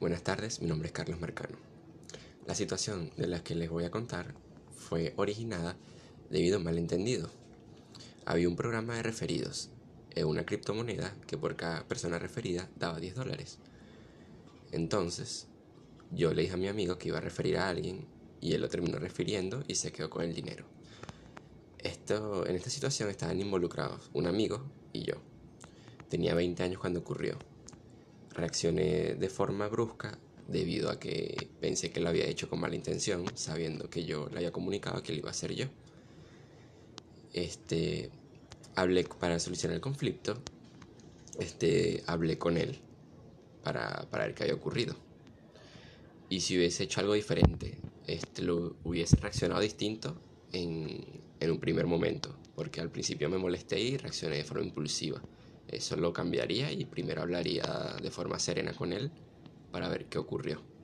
Buenas tardes, mi nombre es Carlos Mercano. La situación de la que les voy a contar fue originada debido a un malentendido. Había un programa de referidos una criptomoneda que por cada persona referida daba 10 dólares. Entonces, yo le dije a mi amigo que iba a referir a alguien y él lo terminó refiriendo y se quedó con el dinero. Esto, en esta situación estaban involucrados un amigo y yo. Tenía 20 años cuando ocurrió. Reaccioné de forma brusca debido a que pensé que lo había hecho con mala intención, sabiendo que yo le había comunicado que lo iba a hacer yo. Este, hablé para solucionar el conflicto, este, hablé con él para, para ver qué había ocurrido. Y si hubiese hecho algo diferente, este, lo hubiese reaccionado distinto en, en un primer momento, porque al principio me molesté y reaccioné de forma impulsiva. Eso lo cambiaría y primero hablaría de forma serena con él para ver qué ocurrió.